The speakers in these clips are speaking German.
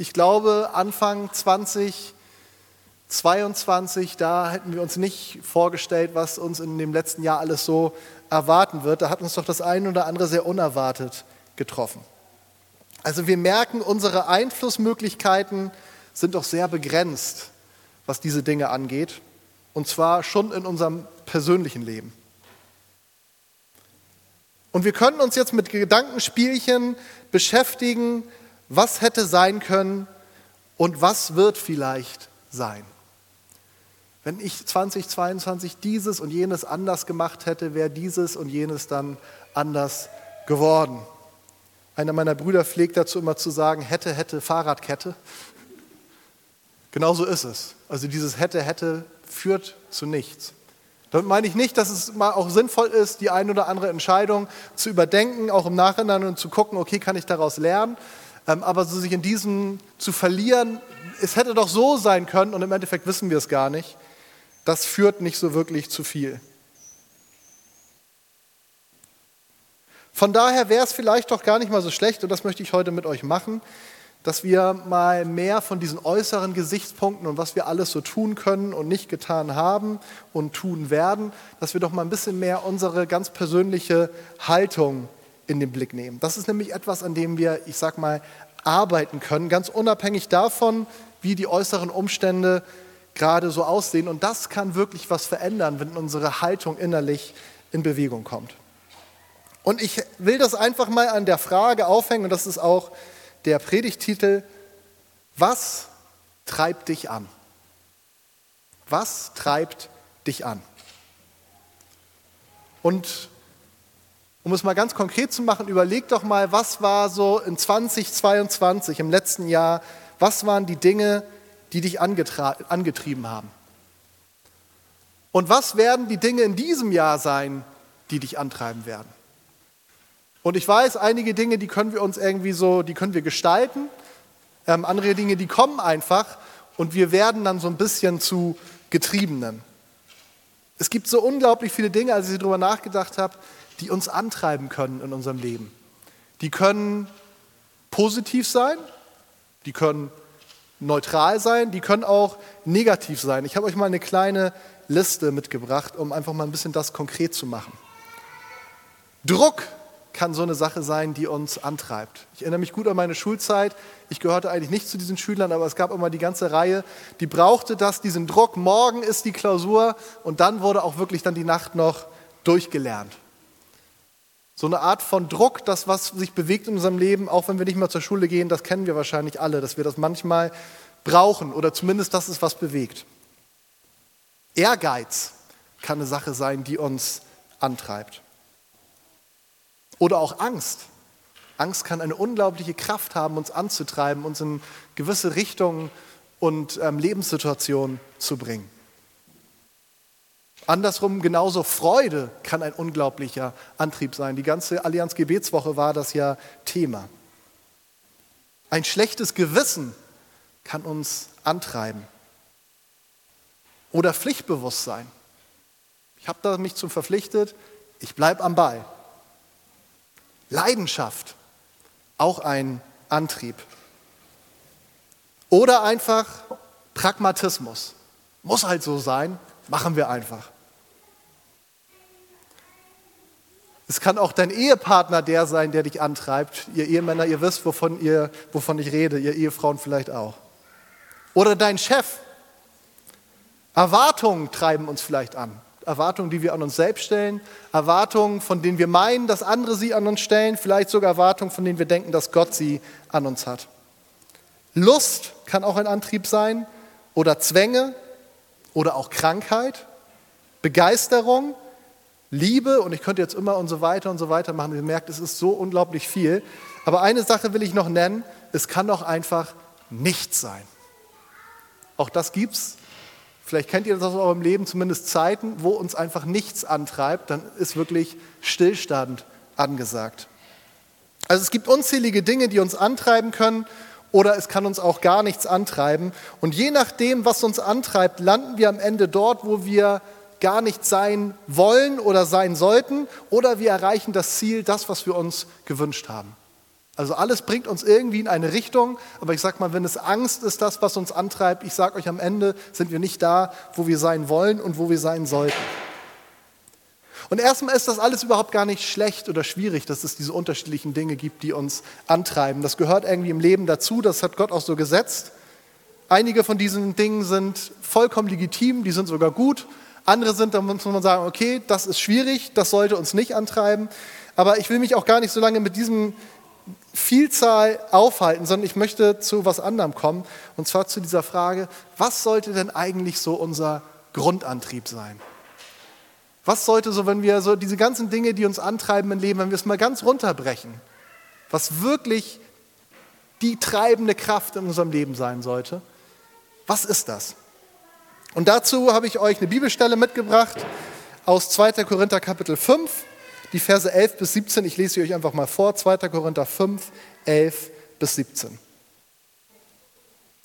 Ich glaube, Anfang 2022, da hätten wir uns nicht vorgestellt, was uns in dem letzten Jahr alles so erwarten wird. Da hat uns doch das eine oder andere sehr unerwartet getroffen. Also wir merken, unsere Einflussmöglichkeiten sind doch sehr begrenzt, was diese Dinge angeht. Und zwar schon in unserem persönlichen Leben. Und wir können uns jetzt mit Gedankenspielchen beschäftigen, was hätte sein können und was wird vielleicht sein. Wenn ich 2022 dieses und jenes anders gemacht hätte, wäre dieses und jenes dann anders geworden. Einer meiner Brüder pflegt dazu immer zu sagen, hätte, hätte, Fahrradkette. Genauso ist es. Also dieses hätte, hätte führt zu nichts. Damit meine ich nicht, dass es mal auch sinnvoll ist, die eine oder andere Entscheidung zu überdenken, auch im Nachhinein und zu gucken, okay, kann ich daraus lernen. Ähm, aber so sich in diesem zu verlieren, es hätte doch so sein können und im Endeffekt wissen wir es gar nicht, das führt nicht so wirklich zu viel. Von daher wäre es vielleicht doch gar nicht mal so schlecht, und das möchte ich heute mit euch machen, dass wir mal mehr von diesen äußeren Gesichtspunkten und was wir alles so tun können und nicht getan haben und tun werden, dass wir doch mal ein bisschen mehr unsere ganz persönliche Haltung in den Blick nehmen. Das ist nämlich etwas, an dem wir, ich sag mal, arbeiten können, ganz unabhängig davon, wie die äußeren Umstände gerade so aussehen. Und das kann wirklich was verändern, wenn unsere Haltung innerlich in Bewegung kommt. Und ich will das einfach mal an der Frage aufhängen, und das ist auch der Predigtitel, was treibt dich an? Was treibt dich an? Und um es mal ganz konkret zu machen, überleg doch mal, was war so in 2022, im letzten Jahr, was waren die Dinge, die dich angetrieben haben? Und was werden die Dinge in diesem Jahr sein, die dich antreiben werden? Und ich weiß, einige Dinge, die können wir uns irgendwie so, die können wir gestalten. Ähm, andere Dinge, die kommen einfach und wir werden dann so ein bisschen zu Getriebenen. Es gibt so unglaublich viele Dinge, als ich darüber nachgedacht habe, die uns antreiben können in unserem Leben. Die können positiv sein, die können neutral sein, die können auch negativ sein. Ich habe euch mal eine kleine Liste mitgebracht, um einfach mal ein bisschen das konkret zu machen. Druck kann so eine Sache sein, die uns antreibt. Ich erinnere mich gut an meine Schulzeit. Ich gehörte eigentlich nicht zu diesen Schülern, aber es gab immer die ganze Reihe, die brauchte das, diesen Druck. Morgen ist die Klausur und dann wurde auch wirklich dann die Nacht noch durchgelernt. So eine Art von Druck, das, was sich bewegt in unserem Leben, auch wenn wir nicht mehr zur Schule gehen, das kennen wir wahrscheinlich alle, dass wir das manchmal brauchen oder zumindest, dass es was bewegt. Ehrgeiz kann eine Sache sein, die uns antreibt. Oder auch Angst. Angst kann eine unglaubliche Kraft haben, uns anzutreiben, uns in gewisse Richtungen und ähm, Lebenssituationen zu bringen. Andersrum genauso Freude kann ein unglaublicher Antrieb sein. Die ganze Allianz Gebetswoche war das ja Thema. Ein schlechtes Gewissen kann uns antreiben. Oder Pflichtbewusstsein. Ich habe da mich zum verpflichtet, ich bleibe am Ball. Leidenschaft, auch ein Antrieb. Oder einfach Pragmatismus. Muss halt so sein, machen wir einfach. Es kann auch dein Ehepartner der sein, der dich antreibt. Ihr Ehemänner, ihr wisst, wovon, ihr, wovon ich rede, ihr Ehefrauen vielleicht auch. Oder dein Chef. Erwartungen treiben uns vielleicht an. Erwartungen, die wir an uns selbst stellen, Erwartungen, von denen wir meinen, dass andere sie an uns stellen, vielleicht sogar Erwartungen, von denen wir denken, dass Gott sie an uns hat. Lust kann auch ein Antrieb sein oder Zwänge oder auch Krankheit, Begeisterung, Liebe und ich könnte jetzt immer und so weiter und so weiter machen. Ihr merkt, es ist so unglaublich viel. Aber eine Sache will ich noch nennen, es kann auch einfach nichts sein. Auch das gibt es Vielleicht kennt ihr das aus eurem Leben, zumindest Zeiten, wo uns einfach nichts antreibt, dann ist wirklich Stillstand angesagt. Also es gibt unzählige Dinge, die uns antreiben können oder es kann uns auch gar nichts antreiben. Und je nachdem, was uns antreibt, landen wir am Ende dort, wo wir gar nicht sein wollen oder sein sollten oder wir erreichen das Ziel, das, was wir uns gewünscht haben. Also alles bringt uns irgendwie in eine Richtung, aber ich sage mal, wenn es Angst ist, das, was uns antreibt, ich sage euch am Ende, sind wir nicht da, wo wir sein wollen und wo wir sein sollten. Und erstmal ist das alles überhaupt gar nicht schlecht oder schwierig, dass es diese unterschiedlichen Dinge gibt, die uns antreiben. Das gehört irgendwie im Leben dazu, das hat Gott auch so gesetzt. Einige von diesen Dingen sind vollkommen legitim, die sind sogar gut. Andere sind, da muss man sagen, okay, das ist schwierig, das sollte uns nicht antreiben. Aber ich will mich auch gar nicht so lange mit diesem Vielzahl aufhalten, sondern ich möchte zu was anderem kommen. Und zwar zu dieser Frage, was sollte denn eigentlich so unser Grundantrieb sein? Was sollte so, wenn wir so diese ganzen Dinge, die uns antreiben im Leben, wenn wir es mal ganz runterbrechen, was wirklich die treibende Kraft in unserem Leben sein sollte? Was ist das? Und dazu habe ich euch eine Bibelstelle mitgebracht aus 2. Korinther Kapitel 5 die Verse 11 bis 17. Ich lese sie euch einfach mal vor. 2. Korinther 5, 11 bis 17.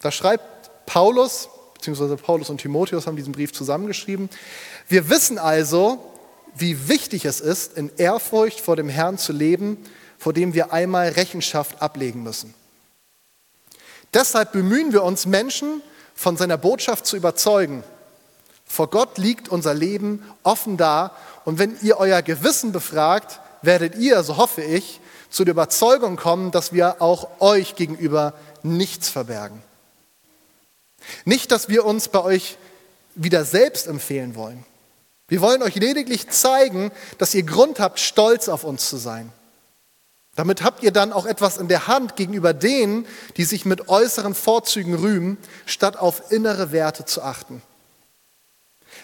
Da schreibt Paulus, beziehungsweise Paulus und Timotheus haben diesen Brief zusammengeschrieben. Wir wissen also, wie wichtig es ist, in Ehrfurcht vor dem Herrn zu leben, vor dem wir einmal Rechenschaft ablegen müssen. Deshalb bemühen wir uns, Menschen von seiner Botschaft zu überzeugen. Vor Gott liegt unser Leben offen da und wenn ihr euer Gewissen befragt, werdet ihr, so hoffe ich, zu der Überzeugung kommen, dass wir auch euch gegenüber nichts verbergen. Nicht, dass wir uns bei euch wieder selbst empfehlen wollen. Wir wollen euch lediglich zeigen, dass ihr Grund habt, stolz auf uns zu sein. Damit habt ihr dann auch etwas in der Hand gegenüber denen, die sich mit äußeren Vorzügen rühmen, statt auf innere Werte zu achten.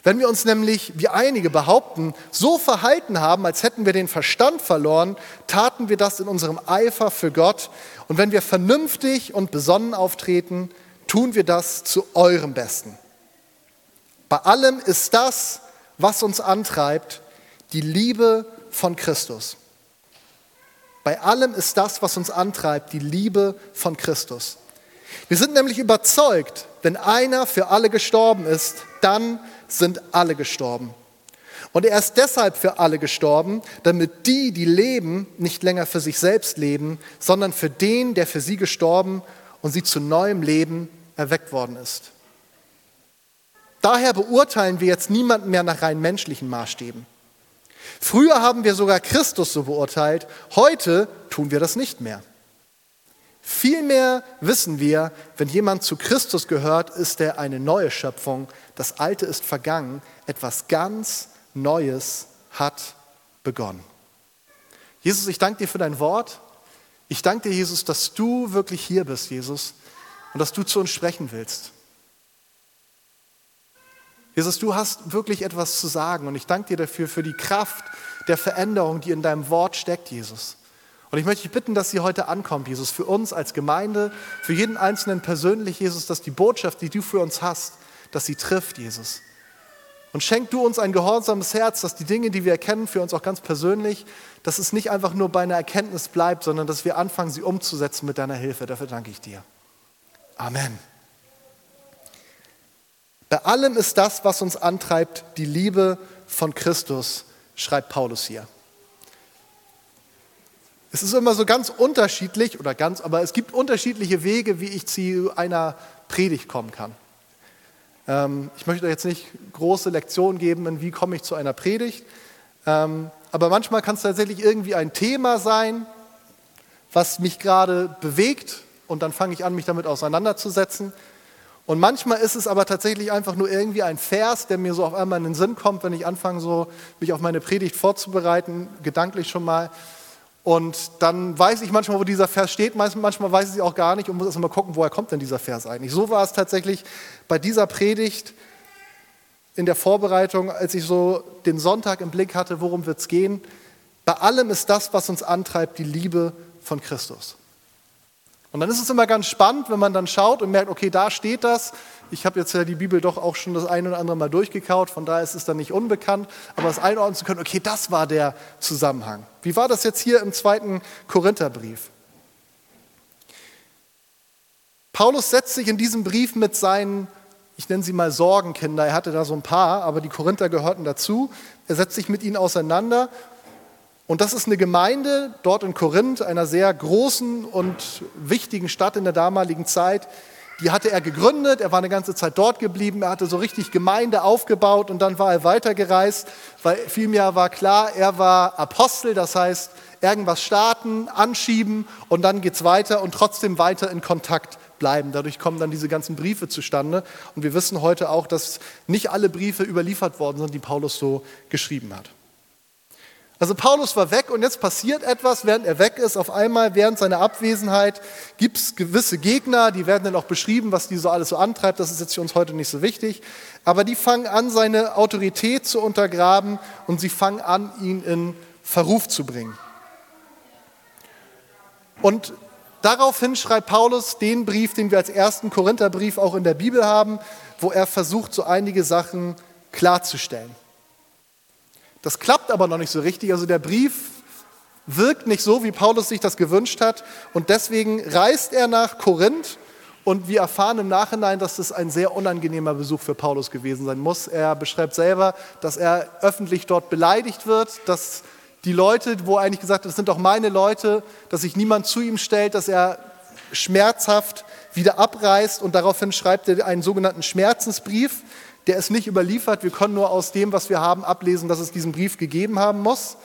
Wenn wir uns nämlich, wie einige behaupten, so verhalten haben, als hätten wir den Verstand verloren, taten wir das in unserem Eifer für Gott. Und wenn wir vernünftig und besonnen auftreten, tun wir das zu eurem Besten. Bei allem ist das, was uns antreibt, die Liebe von Christus. Bei allem ist das, was uns antreibt, die Liebe von Christus. Wir sind nämlich überzeugt, wenn einer für alle gestorben ist, dann sind alle gestorben. Und er ist deshalb für alle gestorben, damit die, die leben, nicht länger für sich selbst leben, sondern für den, der für sie gestorben und sie zu neuem Leben erweckt worden ist. Daher beurteilen wir jetzt niemanden mehr nach rein menschlichen Maßstäben. Früher haben wir sogar Christus so beurteilt, heute tun wir das nicht mehr. Vielmehr wissen wir, wenn jemand zu Christus gehört, ist er eine neue Schöpfung. Das Alte ist vergangen, etwas ganz Neues hat begonnen. Jesus, ich danke dir für dein Wort. Ich danke dir, Jesus, dass du wirklich hier bist, Jesus, und dass du zu uns sprechen willst. Jesus, du hast wirklich etwas zu sagen und ich danke dir dafür, für die Kraft der Veränderung, die in deinem Wort steckt, Jesus. Und ich möchte dich bitten, dass sie heute ankommt, Jesus, für uns als Gemeinde, für jeden Einzelnen persönlich, Jesus, dass die Botschaft, die du für uns hast, dass sie trifft, Jesus. Und schenk du uns ein gehorsames Herz, dass die Dinge, die wir erkennen, für uns auch ganz persönlich, dass es nicht einfach nur bei einer Erkenntnis bleibt, sondern dass wir anfangen, sie umzusetzen mit deiner Hilfe. Dafür danke ich dir. Amen. Bei allem ist das, was uns antreibt, die Liebe von Christus, schreibt Paulus hier. Es ist immer so ganz unterschiedlich oder ganz, aber es gibt unterschiedliche Wege, wie ich zu einer Predigt kommen kann. Ähm, ich möchte jetzt nicht große Lektionen geben, in wie komme ich zu einer Predigt, ähm, aber manchmal kann es tatsächlich irgendwie ein Thema sein, was mich gerade bewegt und dann fange ich an, mich damit auseinanderzusetzen. Und manchmal ist es aber tatsächlich einfach nur irgendwie ein Vers, der mir so auf einmal in den Sinn kommt, wenn ich anfange, so mich auf meine Predigt vorzubereiten, gedanklich schon mal. Und dann weiß ich manchmal, wo dieser Vers steht, manchmal weiß ich es auch gar nicht und muss erst mal gucken, woher kommt denn dieser Vers eigentlich. So war es tatsächlich bei dieser Predigt in der Vorbereitung, als ich so den Sonntag im Blick hatte, worum wird es gehen. Bei allem ist das, was uns antreibt, die Liebe von Christus. Und dann ist es immer ganz spannend, wenn man dann schaut und merkt, okay, da steht das. Ich habe jetzt ja die Bibel doch auch schon das eine oder andere Mal durchgekaut, von daher ist es dann nicht unbekannt, aber das einordnen zu können, okay, das war der Zusammenhang. Wie war das jetzt hier im zweiten Korintherbrief? Paulus setzt sich in diesem Brief mit seinen, ich nenne sie mal Sorgenkinder, er hatte da so ein paar, aber die Korinther gehörten dazu. Er setzt sich mit ihnen auseinander Und das ist eine Gemeinde dort in Korinth, einer sehr großen und wichtigen Stadt in der damaligen Zeit. Die hatte er gegründet, er war eine ganze Zeit dort geblieben, er hatte so richtig Gemeinde aufgebaut und dann war er weitergereist, weil vielmehr war klar, er war Apostel, das heißt, irgendwas starten, anschieben und dann geht es weiter und trotzdem weiter in Kontakt bleiben. Dadurch kommen dann diese ganzen Briefe zustande. Und wir wissen heute auch, dass nicht alle Briefe überliefert worden sind, die Paulus so geschrieben hat. Also Paulus war weg und jetzt passiert etwas, während er weg ist. Auf einmal, während seiner Abwesenheit, gibt es gewisse Gegner, die werden dann auch beschrieben, was die so alles so antreibt. Das ist jetzt für uns heute nicht so wichtig. Aber die fangen an, seine Autorität zu untergraben und sie fangen an, ihn in Verruf zu bringen. Und daraufhin schreibt Paulus den Brief, den wir als ersten Korintherbrief auch in der Bibel haben, wo er versucht, so einige Sachen klarzustellen. Das klappt aber noch nicht so richtig. Also der Brief wirkt nicht so, wie Paulus sich das gewünscht hat. Und deswegen reist er nach Korinth. Und wir erfahren im Nachhinein, dass das ein sehr unangenehmer Besuch für Paulus gewesen sein muss. Er beschreibt selber, dass er öffentlich dort beleidigt wird, dass die Leute, wo er eigentlich gesagt hat, das sind doch meine Leute, dass sich niemand zu ihm stellt, dass er schmerzhaft wieder abreißt und daraufhin schreibt er einen sogenannten Schmerzensbrief, der ist nicht überliefert. Wir können nur aus dem, was wir haben, ablesen, dass es diesen Brief gegeben haben muss.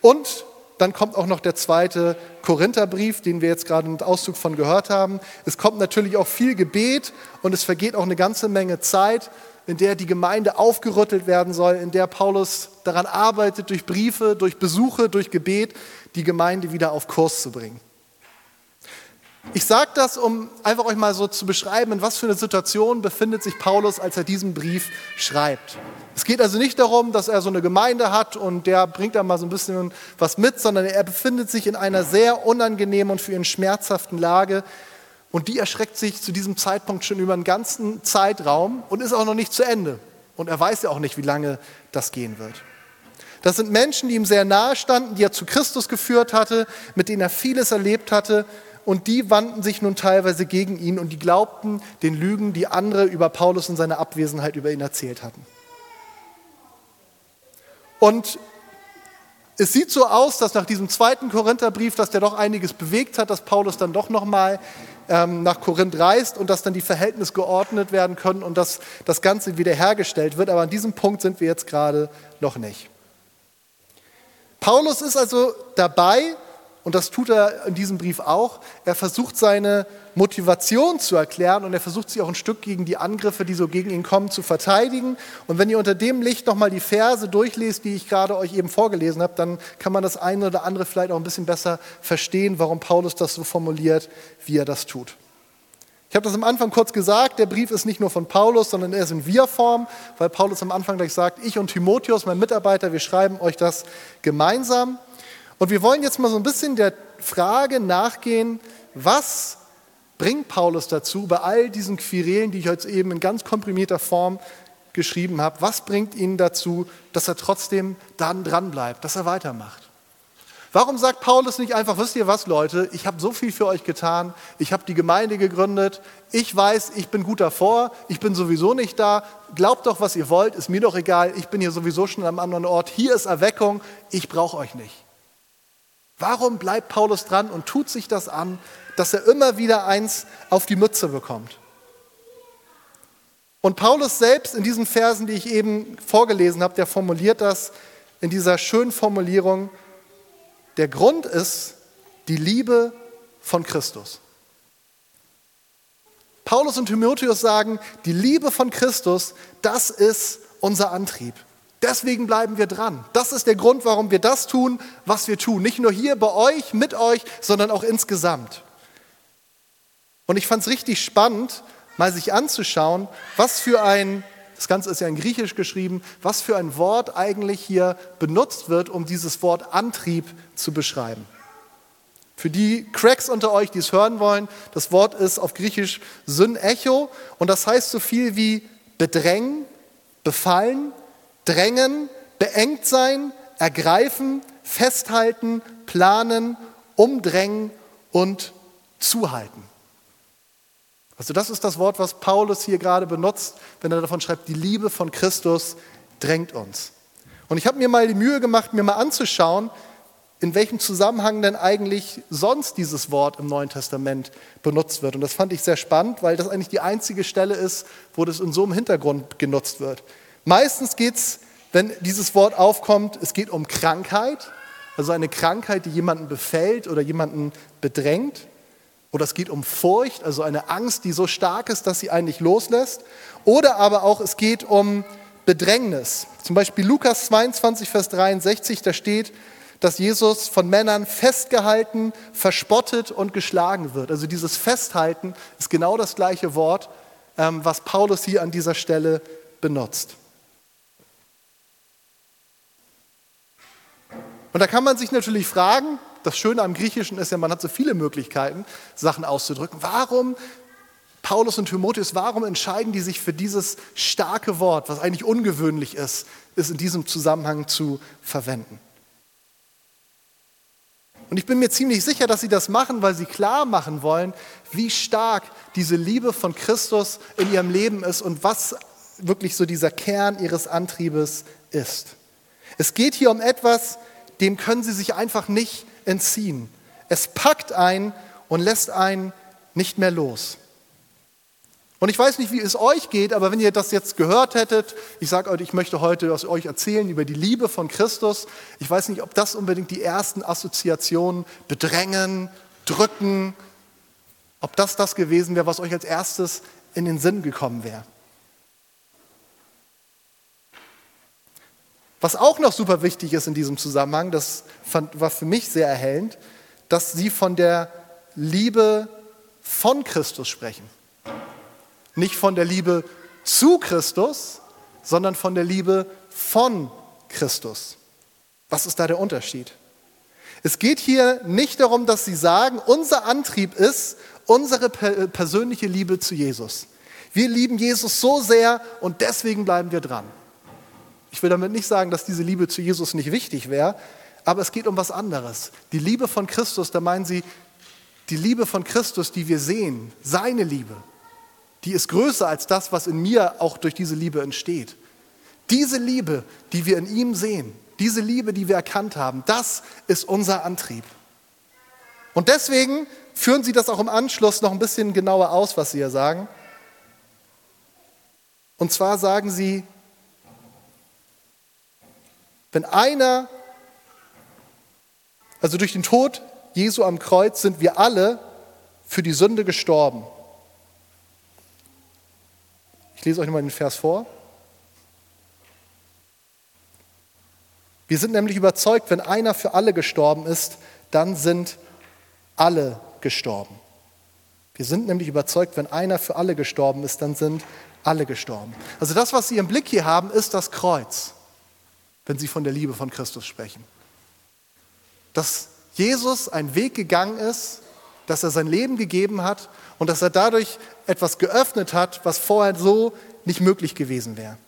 Und dann kommt auch noch der zweite Korintherbrief, den wir jetzt gerade einen Auszug von gehört haben. Es kommt natürlich auch viel Gebet und es vergeht auch eine ganze Menge Zeit, in der die Gemeinde aufgerüttelt werden soll, in der Paulus daran arbeitet, durch Briefe, durch Besuche, durch Gebet, die Gemeinde wieder auf Kurs zu bringen. Ich sage das, um einfach euch mal so zu beschreiben, in was für eine Situation befindet sich Paulus, als er diesen Brief schreibt. Es geht also nicht darum, dass er so eine Gemeinde hat und der bringt da mal so ein bisschen was mit, sondern er befindet sich in einer sehr unangenehmen und für ihn schmerzhaften Lage. Und die erschreckt sich zu diesem Zeitpunkt schon über einen ganzen Zeitraum und ist auch noch nicht zu Ende. Und er weiß ja auch nicht, wie lange das gehen wird. Das sind Menschen, die ihm sehr nahe standen, die er zu Christus geführt hatte, mit denen er vieles erlebt hatte und die wandten sich nun teilweise gegen ihn und die glaubten den Lügen, die andere über Paulus und seine Abwesenheit über ihn erzählt hatten. Und es sieht so aus, dass nach diesem zweiten Korintherbrief, dass der doch einiges bewegt hat, dass Paulus dann doch nochmal ähm, nach Korinth reist und dass dann die Verhältnisse geordnet werden können und dass das Ganze wiederhergestellt wird. Aber an diesem Punkt sind wir jetzt gerade noch nicht. Paulus ist also dabei, und das tut er in diesem Brief auch. Er versucht seine Motivation zu erklären und er versucht sie auch ein Stück gegen die Angriffe, die so gegen ihn kommen, zu verteidigen. Und wenn ihr unter dem Licht nochmal die Verse durchlest, die ich gerade euch eben vorgelesen habe, dann kann man das eine oder andere vielleicht auch ein bisschen besser verstehen, warum Paulus das so formuliert, wie er das tut. Ich habe das am Anfang kurz gesagt, der Brief ist nicht nur von Paulus, sondern er ist in Wir-Form, weil Paulus am Anfang gleich sagt, ich und Timotheus, mein Mitarbeiter, wir schreiben euch das gemeinsam. Und wir wollen jetzt mal so ein bisschen der Frage nachgehen, was bringt Paulus dazu, bei all diesen Quirelen, die ich jetzt eben in ganz komprimierter Form geschrieben habe, was bringt ihn dazu, dass er trotzdem dann dran bleibt, dass er weitermacht? Warum sagt Paulus nicht einfach, wisst ihr was, Leute, ich habe so viel für euch getan, ich habe die Gemeinde gegründet, ich weiß, ich bin gut davor, ich bin sowieso nicht da, glaubt doch, was ihr wollt, ist mir doch egal, ich bin hier sowieso schon am anderen Ort, hier ist Erweckung, ich brauche euch nicht. Warum bleibt Paulus dran und tut sich das an, dass er immer wieder eins auf die Mütze bekommt? Und Paulus selbst in diesen Versen, die ich eben vorgelesen habe, der formuliert das in dieser schönen Formulierung, der Grund ist die Liebe von Christus. Paulus und Timotheus sagen, die Liebe von Christus, das ist unser Antrieb. Deswegen bleiben wir dran. Das ist der Grund, warum wir das tun, was wir tun. Nicht nur hier bei euch, mit euch, sondern auch insgesamt. Und ich fand es richtig spannend, mal sich anzuschauen, was für ein, das Ganze ist ja in Griechisch geschrieben, was für ein Wort eigentlich hier benutzt wird, um dieses Wort Antrieb zu beschreiben. Für die Cracks unter euch, die es hören wollen, das Wort ist auf Griechisch Syn-Echo und das heißt so viel wie bedrängen, befallen, drängen, beengt sein, ergreifen, festhalten, planen, umdrängen und zuhalten. Also das ist das Wort, was Paulus hier gerade benutzt, wenn er davon schreibt, die Liebe von Christus drängt uns. Und ich habe mir mal die Mühe gemacht, mir mal anzuschauen, in welchem Zusammenhang denn eigentlich sonst dieses Wort im Neuen Testament benutzt wird. Und das fand ich sehr spannend, weil das eigentlich die einzige Stelle ist, wo das in so einem Hintergrund genutzt wird. Meistens geht es, wenn dieses Wort aufkommt, es geht um Krankheit, also eine Krankheit, die jemanden befällt oder jemanden bedrängt. Oder es geht um Furcht, also eine Angst, die so stark ist, dass sie einen nicht loslässt. Oder aber auch es geht um Bedrängnis. Zum Beispiel Lukas 22, Vers 63, da steht, dass Jesus von Männern festgehalten, verspottet und geschlagen wird. Also dieses Festhalten ist genau das gleiche Wort, ähm, was Paulus hier an dieser Stelle benutzt. Und da kann man sich natürlich fragen, das Schöne am Griechischen ist ja, man hat so viele Möglichkeiten, Sachen auszudrücken. Warum, Paulus und Timotheus, warum entscheiden die sich für dieses starke Wort, was eigentlich ungewöhnlich ist, es in diesem Zusammenhang zu verwenden? Und ich bin mir ziemlich sicher, dass sie das machen, weil sie klar machen wollen, wie stark diese Liebe von Christus in ihrem Leben ist und was wirklich so dieser Kern ihres Antriebes ist. Es geht hier um etwas, dem können sie sich einfach nicht entziehen. Es packt ein und lässt einen nicht mehr los. Und ich weiß nicht, wie es euch geht, aber wenn ihr das jetzt gehört hättet, ich sage euch, ich möchte heute was euch erzählen über die Liebe von Christus. Ich weiß nicht, ob das unbedingt die ersten Assoziationen bedrängen, drücken, ob das das gewesen wäre, was euch als erstes in den Sinn gekommen wäre. Was auch noch super wichtig ist in diesem Zusammenhang, das war für mich sehr erhellend, dass sie von der Liebe von Christus sprechen. Nicht von der Liebe zu Christus, sondern von der Liebe von Christus. Was ist da der Unterschied? Es geht hier nicht darum, dass sie sagen, unser Antrieb ist unsere persönliche Liebe zu Jesus. Wir lieben Jesus so sehr und deswegen bleiben wir dran. Ich will damit nicht sagen, dass diese Liebe zu Jesus nicht wichtig wäre, aber es geht um was anderes. Die Liebe von Christus, da meinen sie die Liebe von Christus, die wir sehen, seine Liebe die ist größer als das, was in mir auch durch diese Liebe entsteht. Diese Liebe, die wir in ihm sehen, diese Liebe, die wir erkannt haben, das ist unser Antrieb. Und deswegen führen Sie das auch im Anschluss noch ein bisschen genauer aus, was Sie hier sagen. Und zwar sagen Sie, wenn einer, also durch den Tod Jesu am Kreuz sind wir alle für die Sünde gestorben lese euch nochmal den Vers vor. Wir sind nämlich überzeugt, wenn einer für alle gestorben ist, dann sind alle gestorben. Wir sind nämlich überzeugt, wenn einer für alle gestorben ist, dann sind alle gestorben. Also das, was Sie im Blick hier haben, ist das Kreuz, wenn Sie von der Liebe von Christus sprechen. Dass Jesus einen Weg gegangen ist, dass er sein Leben gegeben hat und dass er dadurch etwas geöffnet hat, was vorher so nicht möglich gewesen wäre.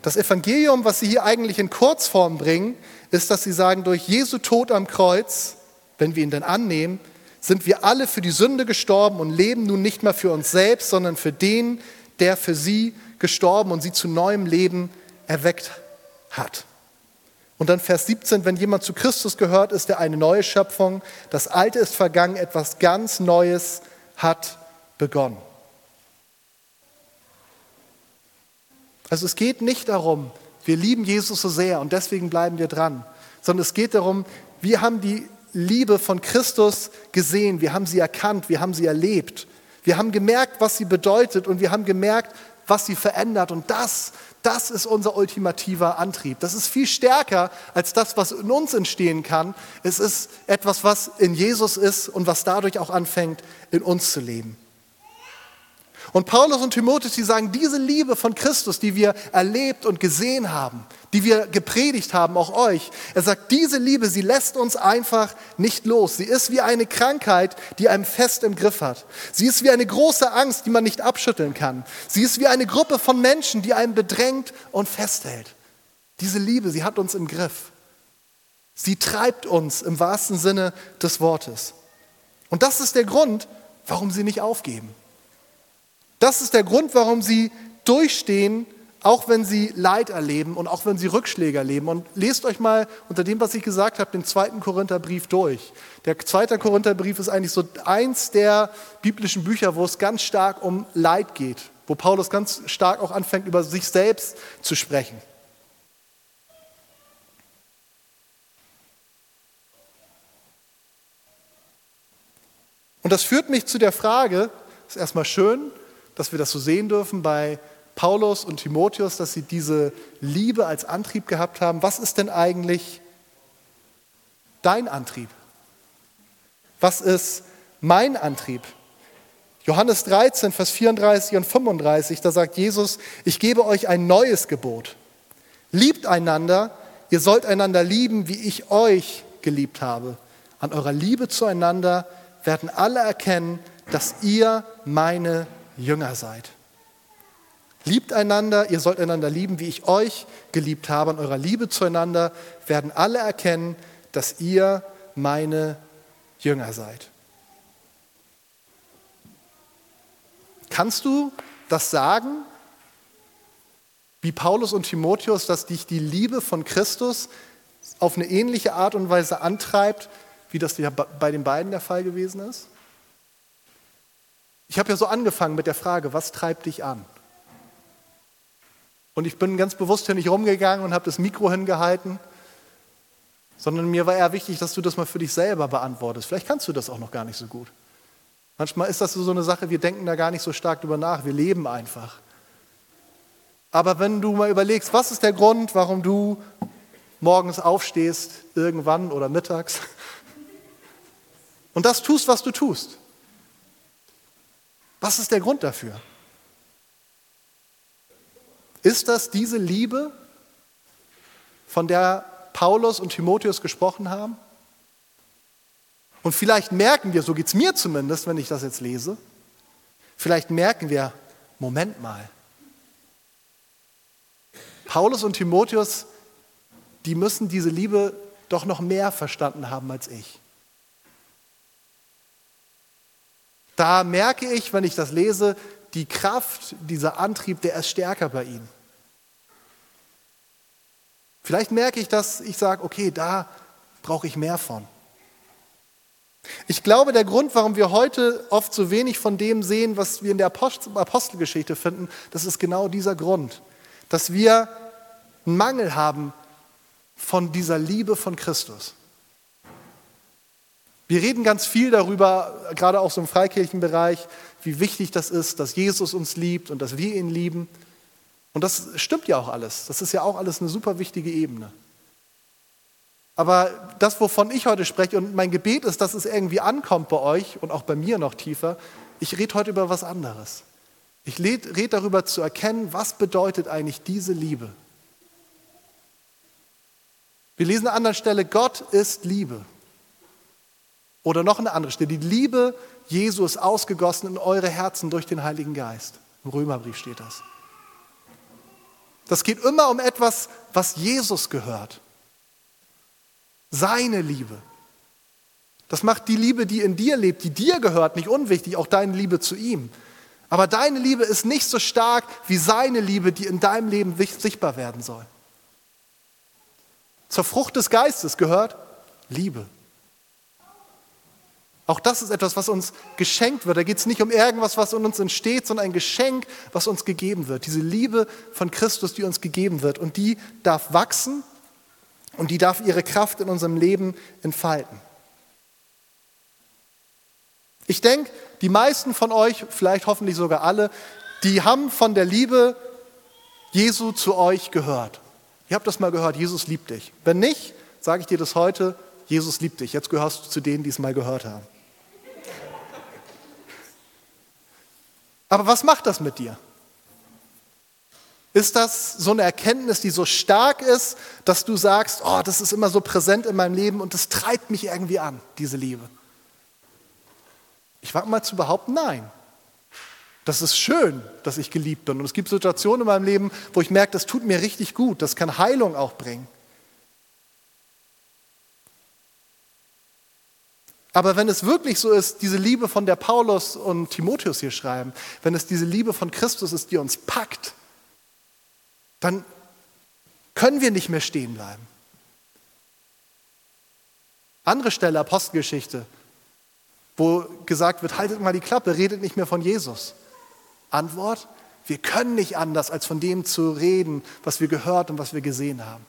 Das Evangelium, was Sie hier eigentlich in Kurzform bringen, ist, dass Sie sagen, durch Jesu Tod am Kreuz, wenn wir ihn denn annehmen, sind wir alle für die Sünde gestorben und leben nun nicht mehr für uns selbst, sondern für den, der für sie gestorben und sie zu neuem Leben erweckt hat. Und dann Vers 17, wenn jemand zu Christus gehört, ist er eine neue Schöpfung. Das Alte ist vergangen, etwas ganz Neues hat begonnen. Also es geht nicht darum, wir lieben Jesus so sehr und deswegen bleiben wir dran, sondern es geht darum, wir haben die Liebe von Christus gesehen, wir haben sie erkannt, wir haben sie erlebt. Wir haben gemerkt, was sie bedeutet und wir haben gemerkt, was sie verändert. Und das, das ist unser ultimativer Antrieb. Das ist viel stärker als das, was in uns entstehen kann. Es ist etwas, was in Jesus ist und was dadurch auch anfängt, in uns zu leben. Und Paulus und Timotheus, die sagen, diese Liebe von Christus, die wir erlebt und gesehen haben, die wir gepredigt haben, auch euch, er sagt, diese Liebe, sie lässt uns einfach nicht los. Sie ist wie eine Krankheit, die einem fest im Griff hat. Sie ist wie eine große Angst, die man nicht abschütteln kann. Sie ist wie eine Gruppe von Menschen, die einem bedrängt und festhält. Diese Liebe, sie hat uns im Griff. Sie treibt uns im wahrsten Sinne des Wortes. Und das ist der Grund, warum sie nicht aufgeben. Das ist der Grund, warum sie durchstehen, auch wenn sie Leid erleben und auch wenn sie Rückschläge erleben. Und lest euch mal unter dem, was ich gesagt habe, den zweiten Korintherbrief durch. Der zweite Korintherbrief ist eigentlich so eins der biblischen Bücher, wo es ganz stark um Leid geht, wo Paulus ganz stark auch anfängt, über sich selbst zu sprechen. Und das führt mich zu der Frage, ist erstmal schön, dass wir das so sehen dürfen bei Paulus und Timotheus, dass sie diese Liebe als Antrieb gehabt haben. Was ist denn eigentlich dein Antrieb? Was ist mein Antrieb? Johannes 13, Vers 34 und 35, da sagt Jesus, ich gebe euch ein neues Gebot. Liebt einander, ihr sollt einander lieben, wie ich euch geliebt habe. An eurer Liebe zueinander werden alle erkennen, dass ihr meine Jünger seid. Liebt einander, ihr sollt einander lieben, wie ich euch geliebt habe. An eurer Liebe zueinander werden alle erkennen, dass ihr meine Jünger seid. Kannst du das sagen, wie Paulus und Timotheus, dass dich die Liebe von Christus auf eine ähnliche Art und Weise antreibt, wie das bei den beiden der Fall gewesen ist? Ich habe ja so angefangen mit der Frage, was treibt dich an? Und ich bin ganz bewusst hier nicht rumgegangen und habe das Mikro hingehalten, sondern mir war eher wichtig, dass du das mal für dich selber beantwortest. Vielleicht kannst du das auch noch gar nicht so gut. Manchmal ist das so eine Sache, wir denken da gar nicht so stark drüber nach, wir leben einfach. Aber wenn du mal überlegst, was ist der Grund, warum du morgens aufstehst, irgendwann oder mittags, und das tust, was du tust. Was ist der Grund dafür? Ist das diese Liebe, von der Paulus und Timotheus gesprochen haben? Und vielleicht merken wir, so geht es mir zumindest, wenn ich das jetzt lese, vielleicht merken wir, Moment mal, Paulus und Timotheus, die müssen diese Liebe doch noch mehr verstanden haben als ich. Da merke ich, wenn ich das lese, die Kraft, dieser Antrieb, der ist stärker bei ihnen. Vielleicht merke ich, dass ich sage, okay, da brauche ich mehr von. Ich glaube, der Grund, warum wir heute oft so wenig von dem sehen, was wir in der Apostelgeschichte finden, das ist genau dieser Grund, dass wir einen Mangel haben von dieser Liebe von Christus. Wir reden ganz viel darüber, gerade auch so im Freikirchenbereich, wie wichtig das ist, dass Jesus uns liebt und dass wir ihn lieben. Und das stimmt ja auch alles. Das ist ja auch alles eine super wichtige Ebene. Aber das, wovon ich heute spreche, und mein Gebet ist, dass es irgendwie ankommt bei euch und auch bei mir noch tiefer, ich rede heute über was anderes. Ich rede darüber zu erkennen, was bedeutet eigentlich diese Liebe. Wir lesen an einer Stelle, Gott ist Liebe. Oder noch eine andere Stelle, die Liebe Jesu ist ausgegossen in eure Herzen durch den Heiligen Geist. Im Römerbrief steht das. Das geht immer um etwas, was Jesus gehört. Seine Liebe. Das macht die Liebe, die in dir lebt, die dir gehört, nicht unwichtig, auch deine Liebe zu ihm. Aber deine Liebe ist nicht so stark wie seine Liebe, die in deinem Leben sichtbar werden soll. Zur Frucht des Geistes gehört Liebe. Auch das ist etwas, was uns geschenkt wird. Da geht es nicht um irgendwas, was in uns entsteht, sondern ein Geschenk, was uns gegeben wird. Diese Liebe von Christus, die uns gegeben wird. Und die darf wachsen und die darf ihre Kraft in unserem Leben entfalten. Ich denke, die meisten von euch, vielleicht hoffentlich sogar alle, die haben von der Liebe Jesu zu euch gehört. Ihr habt das mal gehört, Jesus liebt dich. Wenn nicht, sage ich dir das heute, Jesus liebt dich. Jetzt gehörst du zu denen, die es mal gehört haben. Aber was macht das mit dir? Ist das so eine Erkenntnis, die so stark ist, dass du sagst, oh, das ist immer so präsent in meinem Leben und das treibt mich irgendwie an, diese Liebe? Ich wage mal zu behaupten, nein. Das ist schön, dass ich geliebt bin. Und es gibt Situationen in meinem Leben, wo ich merke, das tut mir richtig gut. Das kann Heilung auch bringen. Aber wenn es wirklich so ist, diese Liebe, von der Paulus und Timotheus hier schreiben, wenn es diese Liebe von Christus ist, die uns packt, dann können wir nicht mehr stehen bleiben. Andere Stelle, Apostelgeschichte, wo gesagt wird, haltet mal die Klappe, redet nicht mehr von Jesus. Antwort, wir können nicht anders, als von dem zu reden, was wir gehört und was wir gesehen haben.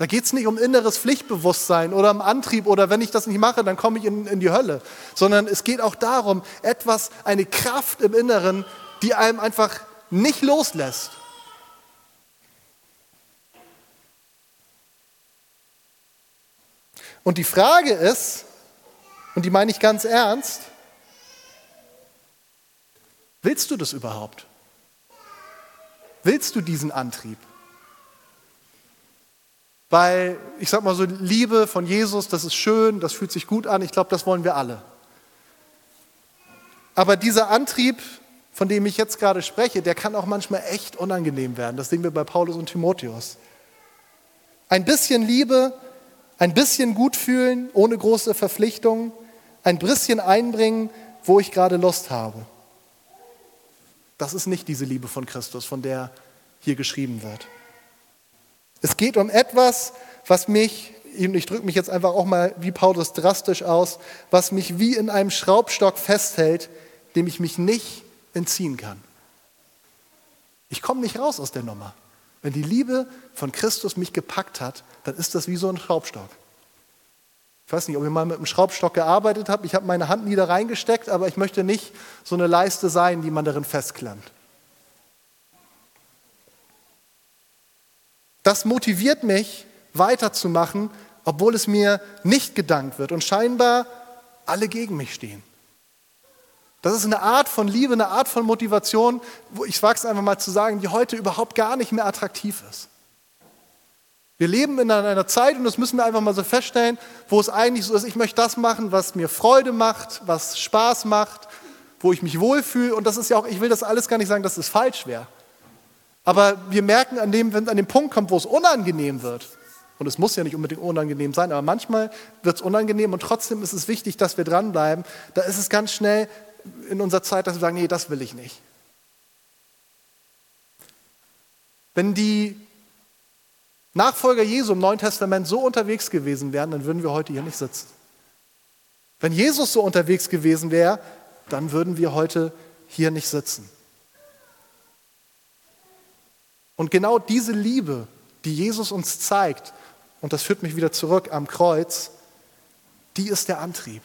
Da geht es nicht um inneres Pflichtbewusstsein oder um Antrieb oder wenn ich das nicht mache, dann komme ich in, in die Hölle, sondern es geht auch darum, etwas, eine Kraft im Inneren, die einem einfach nicht loslässt. Und die Frage ist, und die meine ich ganz ernst, willst du das überhaupt? Willst du diesen Antrieb? Weil, ich sag mal so, Liebe von Jesus, das ist schön, das fühlt sich gut an, ich glaube, das wollen wir alle. Aber dieser Antrieb, von dem ich jetzt gerade spreche, der kann auch manchmal echt unangenehm werden. Das sehen wir bei Paulus und Timotheus. Ein bisschen Liebe, ein bisschen gut fühlen, ohne große Verpflichtungen, ein bisschen einbringen, wo ich gerade Lust habe. Das ist nicht diese Liebe von Christus, von der hier geschrieben wird. Es geht um etwas, was mich, ich drücke mich jetzt einfach auch mal wie Paulus drastisch aus, was mich wie in einem Schraubstock festhält, dem ich mich nicht entziehen kann. Ich komme nicht raus aus der Nummer. Wenn die Liebe von Christus mich gepackt hat, dann ist das wie so ein Schraubstock. Ich weiß nicht, ob ihr mal mit einem Schraubstock gearbeitet habt. Ich habe meine Hand nie da reingesteckt, aber ich möchte nicht so eine Leiste sein, die man darin festklemmt. Das motiviert mich, weiterzumachen, obwohl es mir nicht gedankt wird und scheinbar alle gegen mich stehen. Das ist eine Art von Liebe, eine Art von Motivation, wo ich wage es einfach mal zu sagen, die heute überhaupt gar nicht mehr attraktiv ist. Wir leben in einer Zeit, und das müssen wir einfach mal so feststellen, wo es eigentlich so ist, ich möchte das machen, was mir Freude macht, was Spaß macht, wo ich mich wohlfühle. Und das ist ja auch, ich will das alles gar nicht sagen, dass es falsch wäre. Aber wir merken an dem, wenn es an den Punkt kommt, wo es unangenehm wird, und es muss ja nicht unbedingt unangenehm sein, aber manchmal wird es unangenehm und trotzdem ist es wichtig, dass wir dranbleiben. Da ist es ganz schnell in unserer Zeit, dass wir sagen, nee, das will ich nicht. Wenn die Nachfolger Jesu im Neuen Testament so unterwegs gewesen wären, dann würden wir heute hier nicht sitzen. Wenn Jesus so unterwegs gewesen wäre, dann würden wir heute hier nicht sitzen. Und genau diese Liebe, die Jesus uns zeigt, und das führt mich wieder zurück am Kreuz, die ist der Antrieb.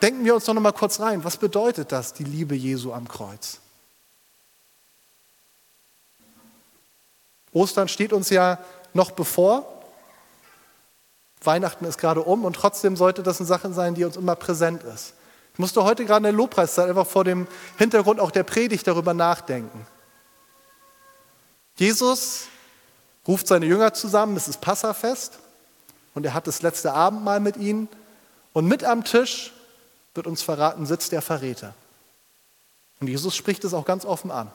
Denken wir uns doch noch mal kurz rein, was bedeutet das, die Liebe Jesu am Kreuz? Ostern steht uns ja noch bevor. Weihnachten ist gerade um und trotzdem sollte das eine Sache sein, die uns immer präsent ist. Ich musste heute gerade in der Lobpreiszeit einfach vor dem Hintergrund auch der Predigt darüber nachdenken. Jesus ruft seine Jünger zusammen, es ist Passafest und er hat das letzte Abendmahl mit ihnen und mit am Tisch wird uns verraten, sitzt der Verräter. Und Jesus spricht es auch ganz offen an.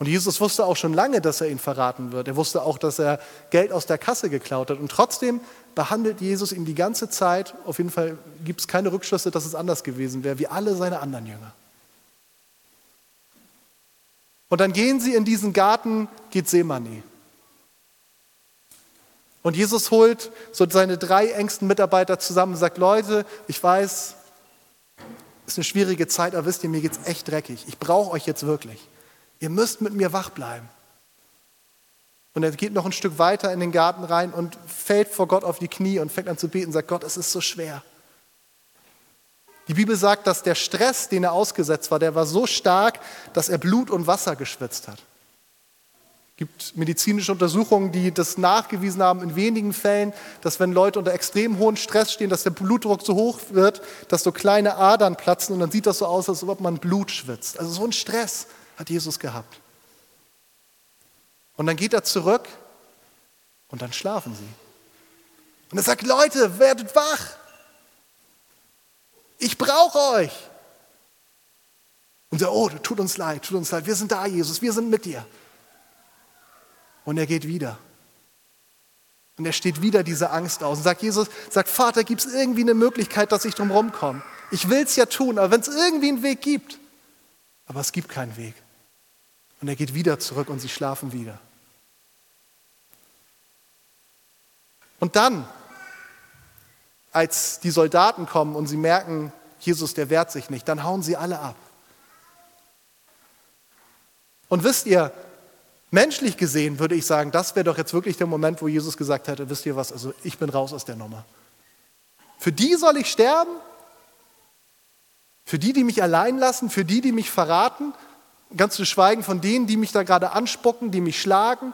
Und Jesus wusste auch schon lange, dass er ihn verraten wird. Er wusste auch, dass er Geld aus der Kasse geklaut hat. Und trotzdem behandelt Jesus ihn die ganze Zeit, auf jeden Fall gibt es keine Rückschlüsse, dass es anders gewesen wäre, wie alle seine anderen Jünger. Und dann gehen sie in diesen Garten Gethsemane. Und Jesus holt so seine drei engsten Mitarbeiter zusammen und sagt, Leute, ich weiß, es ist eine schwierige Zeit, aber wisst ihr, mir geht es echt dreckig. Ich brauche euch jetzt wirklich. Ihr müsst mit mir wach bleiben. Und er geht noch ein Stück weiter in den Garten rein und fällt vor Gott auf die Knie und fängt an zu beten und sagt, Gott, es ist so schwer. Die Bibel sagt, dass der Stress, den er ausgesetzt war, der war so stark, dass er Blut und Wasser geschwitzt hat. Es gibt medizinische Untersuchungen, die das nachgewiesen haben in wenigen Fällen, dass wenn Leute unter extrem hohem Stress stehen, dass der Blutdruck so hoch wird, dass so kleine Adern platzen und dann sieht das so aus, als ob man Blut schwitzt. Also so ein Stress hat Jesus gehabt. Und dann geht er zurück und dann schlafen sie. Und er sagt, Leute, werdet wach. Ich brauche euch. Und sie, oh, tut uns leid, tut uns leid. Wir sind da, Jesus, wir sind mit dir. Und er geht wieder. Und er steht wieder diese Angst aus und sagt, Jesus, sagt, Vater, gibt es irgendwie eine Möglichkeit, dass ich drum rumkomme? Ich will es ja tun, aber wenn es irgendwie einen Weg gibt. Aber es gibt keinen Weg. Und er geht wieder zurück und sie schlafen wieder. Und dann, als die Soldaten kommen und sie merken, Jesus, der wehrt sich nicht, dann hauen sie alle ab. Und wisst ihr, menschlich gesehen würde ich sagen, das wäre doch jetzt wirklich der Moment, wo Jesus gesagt hätte, wisst ihr was, also ich bin raus aus der Nummer. Für die soll ich sterben? Für die, die mich allein lassen, für die, die mich verraten, ganz zu schweigen von denen, die mich da gerade anspucken, die mich schlagen,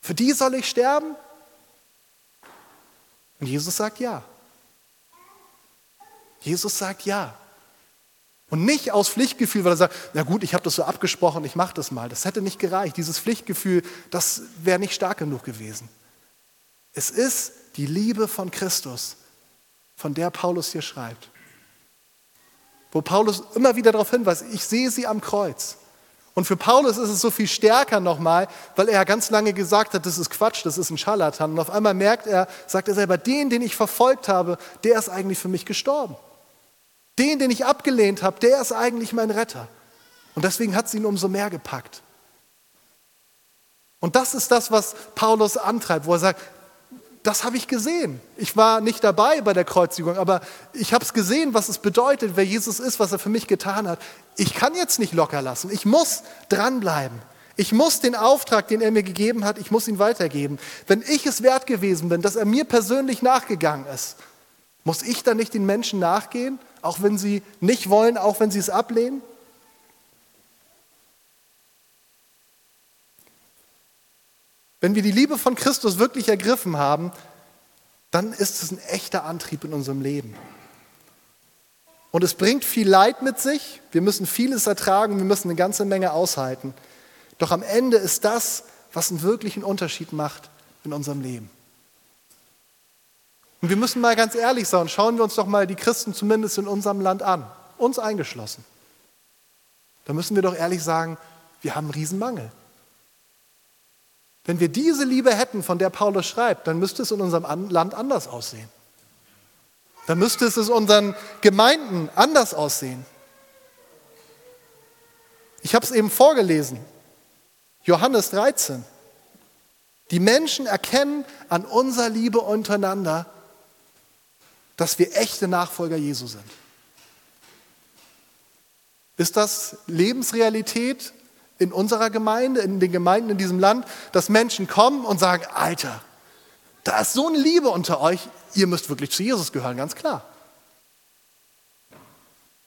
für die soll ich sterben? Und Jesus sagt ja. Jesus sagt ja. Und nicht aus Pflichtgefühl, weil er sagt, na gut, ich habe das so abgesprochen, ich mache das mal. Das hätte nicht gereicht. Dieses Pflichtgefühl, das wäre nicht stark genug gewesen. Es ist die Liebe von Christus, von der Paulus hier schreibt. Wo Paulus immer wieder darauf hinweist, ich sehe sie am Kreuz. Und für Paulus ist es so viel stärker nochmal, weil er ganz lange gesagt hat, das ist Quatsch, das ist ein Scharlatan. Und auf einmal merkt er, sagt er selber, den, den ich verfolgt habe, der ist eigentlich für mich gestorben. Den, den ich abgelehnt habe, der ist eigentlich mein Retter. Und deswegen hat es ihn umso mehr gepackt. Und das ist das, was Paulus antreibt, wo er sagt, das habe ich gesehen. Ich war nicht dabei bei der Kreuzigung, aber ich habe es gesehen, was es bedeutet, wer Jesus ist, was er für mich getan hat. Ich kann jetzt nicht locker lassen. Ich muss dranbleiben. Ich muss den Auftrag, den er mir gegeben hat, ich muss ihn weitergeben. Wenn ich es wert gewesen bin, dass er mir persönlich nachgegangen ist, muss ich dann nicht den Menschen nachgehen, auch wenn sie nicht wollen, auch wenn sie es ablehnen? Wenn wir die Liebe von Christus wirklich ergriffen haben, dann ist es ein echter Antrieb in unserem Leben. Und es bringt viel Leid mit sich. Wir müssen vieles ertragen, wir müssen eine ganze Menge aushalten. Doch am Ende ist das, was einen wirklichen Unterschied macht in unserem Leben. Und wir müssen mal ganz ehrlich sein, schauen wir uns doch mal die Christen zumindest in unserem Land an, uns eingeschlossen. Da müssen wir doch ehrlich sagen, wir haben einen Riesenmangel. Wenn wir diese Liebe hätten, von der Paulus schreibt, dann müsste es in unserem Land anders aussehen. Dann müsste es in unseren Gemeinden anders aussehen. Ich habe es eben vorgelesen. Johannes 13. Die Menschen erkennen an unserer Liebe untereinander, dass wir echte Nachfolger Jesu sind. Ist das Lebensrealität in unserer Gemeinde, in den Gemeinden in diesem Land, dass Menschen kommen und sagen, Alter, da ist so eine Liebe unter euch, ihr müsst wirklich zu Jesus gehören, ganz klar.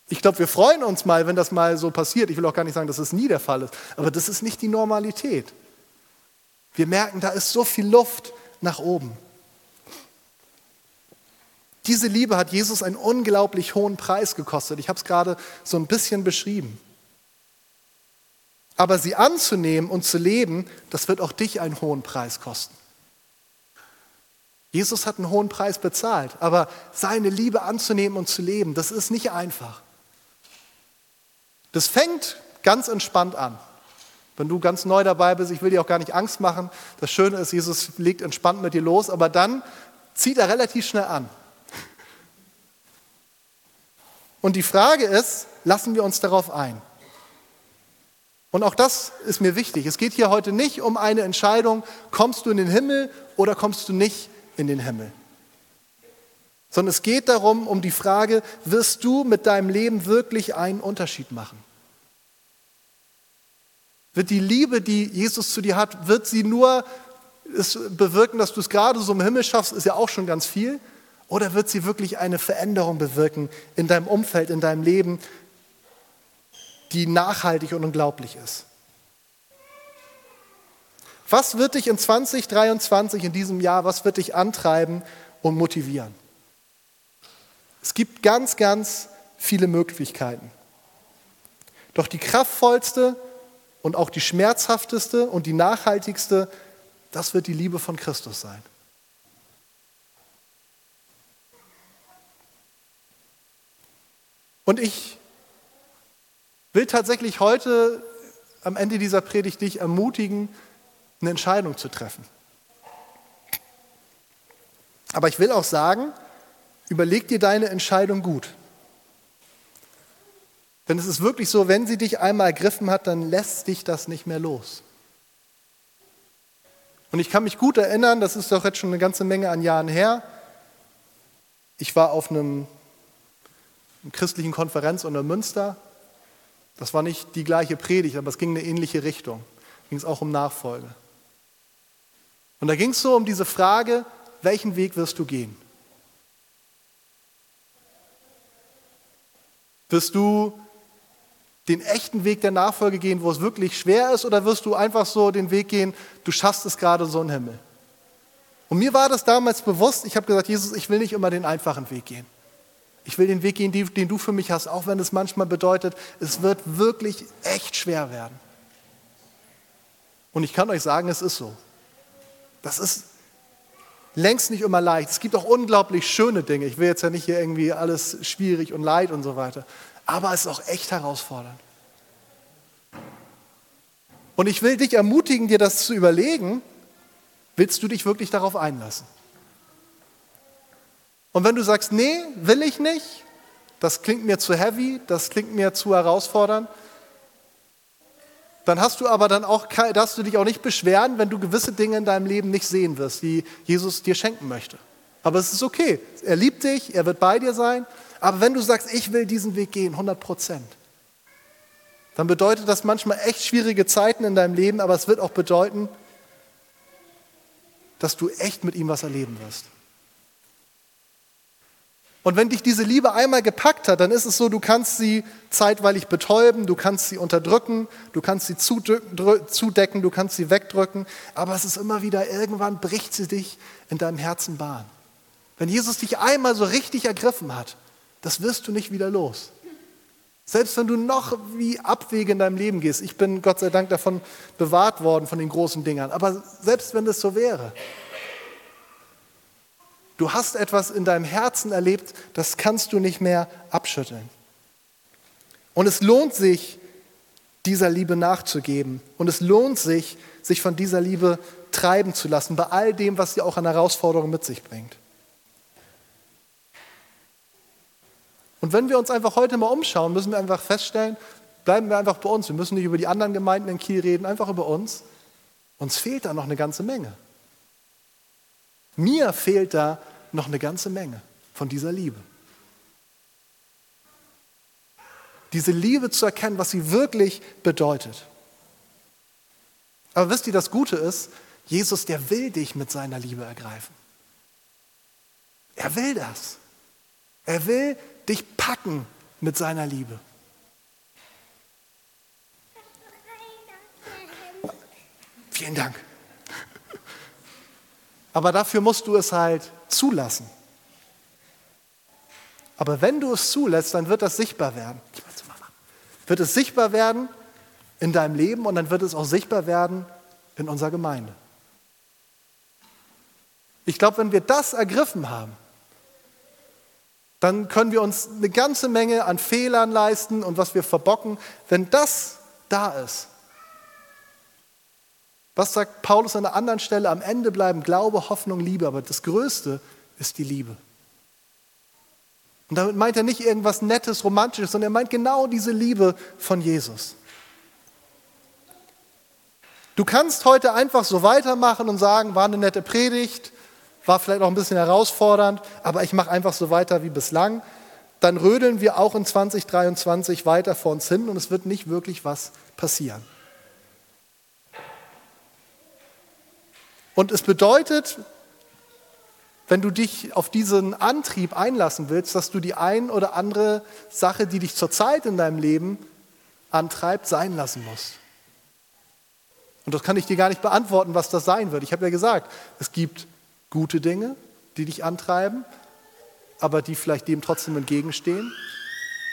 Ich glaube, wir freuen uns mal, wenn das mal so passiert. Ich will auch gar nicht sagen, dass es nie der Fall ist, aber das ist nicht die Normalität. Wir merken, da ist so viel Luft nach oben. Diese Liebe hat Jesus einen unglaublich hohen Preis gekostet. Ich habe es gerade so ein bisschen beschrieben. Aber sie anzunehmen und zu leben, das wird auch dich einen hohen Preis kosten. Jesus hat einen hohen Preis bezahlt, aber seine Liebe anzunehmen und zu leben, das ist nicht einfach. Das fängt ganz entspannt an. Wenn du ganz neu dabei bist, ich will dir auch gar nicht Angst machen. Das Schöne ist, Jesus legt entspannt mit dir los, aber dann zieht er relativ schnell an. Und die Frage ist, lassen wir uns darauf ein? Und auch das ist mir wichtig. Es geht hier heute nicht um eine Entscheidung, kommst du in den Himmel oder kommst du nicht in den Himmel. Sondern es geht darum, um die Frage, wirst du mit deinem Leben wirklich einen Unterschied machen? Wird die Liebe, die Jesus zu dir hat, wird sie nur es bewirken, dass du es gerade so im Himmel schaffst, ist ja auch schon ganz viel. Oder wird sie wirklich eine Veränderung bewirken in deinem Umfeld, in deinem Leben, die nachhaltig und unglaublich ist. Was wird dich in 2023, in diesem Jahr, was wird dich antreiben und motivieren? Es gibt ganz, ganz viele Möglichkeiten. Doch die kraftvollste und auch die schmerzhafteste und die nachhaltigste, das wird die Liebe von Christus sein. Und ich will tatsächlich heute am Ende dieser Predigt dich ermutigen, eine Entscheidung zu treffen. Aber ich will auch sagen, überleg dir deine Entscheidung gut. Denn es ist wirklich so, wenn sie dich einmal ergriffen hat, dann lässt dich das nicht mehr los. Und ich kann mich gut erinnern, das ist doch jetzt schon eine ganze Menge an Jahren her. Ich war auf einem, einer christlichen Konferenz unter Münster. Das war nicht die gleiche Predigt, aber es ging in eine ähnliche Richtung. Ging es auch um Nachfolge. Und da ging es so um diese Frage, welchen Weg wirst du gehen? Wirst du den echten Weg der Nachfolge gehen, wo es wirklich schwer ist, oder wirst du einfach so den Weg gehen, du schaffst es gerade so im Himmel? Und mir war das damals bewusst, ich habe gesagt, Jesus, ich will nicht immer den einfachen Weg gehen. Ich will den Weg gehen, den du für mich hast, auch wenn es manchmal bedeutet, es wird wirklich echt schwer werden. Und ich kann euch sagen, es ist so. Das ist längst nicht immer leicht. Es gibt auch unglaublich schöne Dinge. Ich will jetzt ja nicht hier irgendwie alles schwierig und leid und so weiter. Aber es ist auch echt herausfordernd. Und ich will dich ermutigen, dir das zu überlegen. Willst du dich wirklich darauf einlassen? Und wenn du sagst, nee, will ich nicht, das klingt mir zu heavy, das klingt mir zu herausfordernd, dann hast du aber dann auch, darfst du dich auch nicht beschweren, wenn du gewisse Dinge in deinem Leben nicht sehen wirst, die Jesus dir schenken möchte. Aber es ist okay. Er liebt dich, er wird bei dir sein. Aber wenn du sagst, ich will diesen Weg gehen, 100 Prozent, dann bedeutet das manchmal echt schwierige Zeiten in deinem Leben, aber es wird auch bedeuten, dass du echt mit ihm was erleben wirst. Und wenn dich diese Liebe einmal gepackt hat, dann ist es so, du kannst sie zeitweilig betäuben, du kannst sie unterdrücken, du kannst sie zudecken, du kannst sie wegdrücken, aber es ist immer wieder, irgendwann bricht sie dich in deinem Herzen Bahn. Wenn Jesus dich einmal so richtig ergriffen hat, das wirst du nicht wieder los. Selbst wenn du noch wie Abwege in deinem Leben gehst, ich bin Gott sei Dank davon bewahrt worden, von den großen Dingern, aber selbst wenn das so wäre, Du hast etwas in deinem Herzen erlebt, das kannst du nicht mehr abschütteln. Und es lohnt sich, dieser Liebe nachzugeben. Und es lohnt sich, sich von dieser Liebe treiben zu lassen, bei all dem, was sie auch an Herausforderungen mit sich bringt. Und wenn wir uns einfach heute mal umschauen, müssen wir einfach feststellen, bleiben wir einfach bei uns. Wir müssen nicht über die anderen Gemeinden in Kiel reden, einfach über uns. Uns fehlt da noch eine ganze Menge. Mir fehlt da noch eine ganze Menge von dieser Liebe. Diese Liebe zu erkennen, was sie wirklich bedeutet. Aber wisst ihr, das Gute ist, Jesus, der will dich mit seiner Liebe ergreifen. Er will das. Er will dich packen mit seiner Liebe. Vielen Dank. Aber dafür musst du es halt zulassen. Aber wenn du es zulässt, dann wird das sichtbar werden. Wird es sichtbar werden in deinem Leben und dann wird es auch sichtbar werden in unserer Gemeinde. Ich glaube, wenn wir das ergriffen haben, dann können wir uns eine ganze Menge an Fehlern leisten und was wir verbocken. Wenn das da ist, was sagt Paulus an einer anderen Stelle? Am Ende bleiben Glaube, Hoffnung, Liebe, aber das Größte ist die Liebe. Und damit meint er nicht irgendwas Nettes, Romantisches, sondern er meint genau diese Liebe von Jesus. Du kannst heute einfach so weitermachen und sagen, war eine nette Predigt, war vielleicht auch ein bisschen herausfordernd, aber ich mache einfach so weiter wie bislang. Dann rödeln wir auch in 2023 weiter vor uns hin und es wird nicht wirklich was passieren. Und es bedeutet, wenn du dich auf diesen Antrieb einlassen willst, dass du die ein oder andere Sache, die dich zurzeit in deinem Leben antreibt, sein lassen musst. Und das kann ich dir gar nicht beantworten, was das sein wird. Ich habe ja gesagt, es gibt gute Dinge, die dich antreiben, aber die vielleicht dem trotzdem entgegenstehen.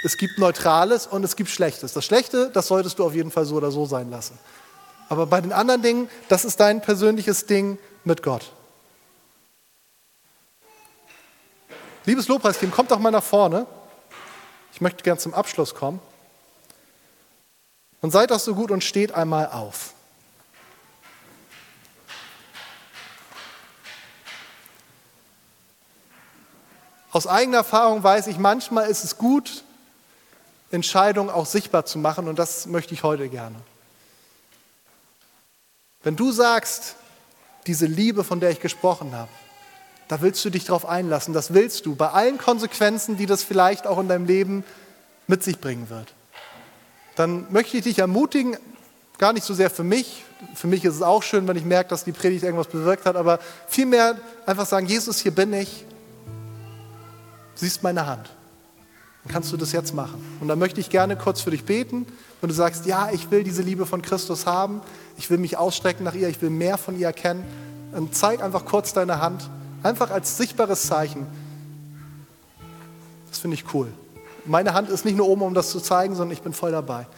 Es gibt Neutrales und es gibt Schlechtes. Das Schlechte, das solltest du auf jeden Fall so oder so sein lassen. Aber bei den anderen Dingen, das ist dein persönliches Ding mit Gott. Liebes Lobpreisteam, kommt doch mal nach vorne. Ich möchte gern zum Abschluss kommen. Und seid doch so gut und steht einmal auf. Aus eigener Erfahrung weiß ich, manchmal ist es gut, Entscheidungen auch sichtbar zu machen und das möchte ich heute gerne. Wenn du sagst, diese Liebe, von der ich gesprochen habe, da willst du dich drauf einlassen, das willst du, bei allen Konsequenzen, die das vielleicht auch in deinem Leben mit sich bringen wird. Dann möchte ich dich ermutigen, gar nicht so sehr für mich, für mich ist es auch schön, wenn ich merke, dass die Predigt irgendwas bewirkt hat, aber vielmehr einfach sagen, Jesus, hier bin ich, siehst meine Hand. Dann kannst du das jetzt machen. Und dann möchte ich gerne kurz für dich beten. Wenn du sagst, ja, ich will diese Liebe von Christus haben, ich will mich ausstrecken nach ihr, ich will mehr von ihr erkennen, dann zeig einfach kurz deine Hand, einfach als sichtbares Zeichen. Das finde ich cool. Meine Hand ist nicht nur oben, um das zu zeigen, sondern ich bin voll dabei.